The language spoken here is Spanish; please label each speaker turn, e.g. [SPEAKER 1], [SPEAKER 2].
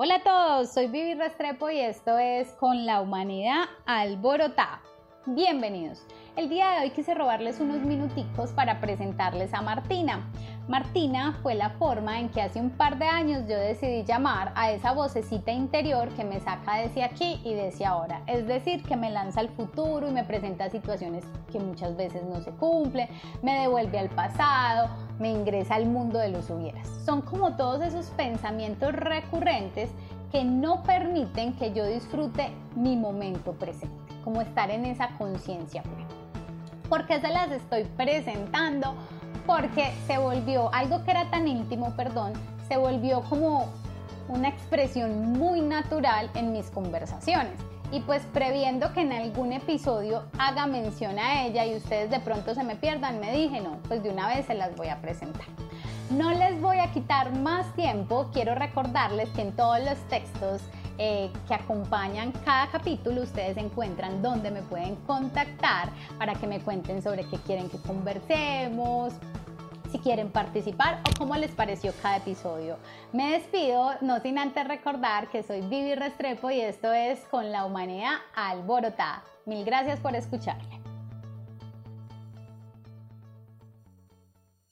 [SPEAKER 1] Hola a todos, soy Vivi Restrepo y esto es Con la Humanidad Alborotada. Bienvenidos. El día de hoy quise robarles unos minuticos para presentarles a Martina. Martina fue la forma en que hace un par de años yo decidí llamar a esa vocecita interior que me saca desde aquí y desde ahora. Es decir, que me lanza al futuro y me presenta situaciones que muchas veces no se cumplen, me devuelve al pasado, me ingresa al mundo de los hubieras. Son como todos esos pensamientos recurrentes que no permiten que yo disfrute mi momento presente, como estar en esa conciencia plena. ¿Por qué se las estoy presentando? Porque se volvió algo que era tan íntimo, perdón, se volvió como una expresión muy natural en mis conversaciones. Y pues previendo que en algún episodio haga mención a ella y ustedes de pronto se me pierdan, me dije, no, pues de una vez se las voy a presentar. No les voy a quitar más tiempo, quiero recordarles que en todos los textos eh, que acompañan cada capítulo ustedes encuentran donde me pueden contactar para que me cuenten sobre qué quieren que conversemos, si quieren participar o cómo les pareció cada episodio. Me despido, no sin antes recordar que soy Vivi Restrepo y esto es Con la Humanidad Alborotada. Mil gracias por escucharme.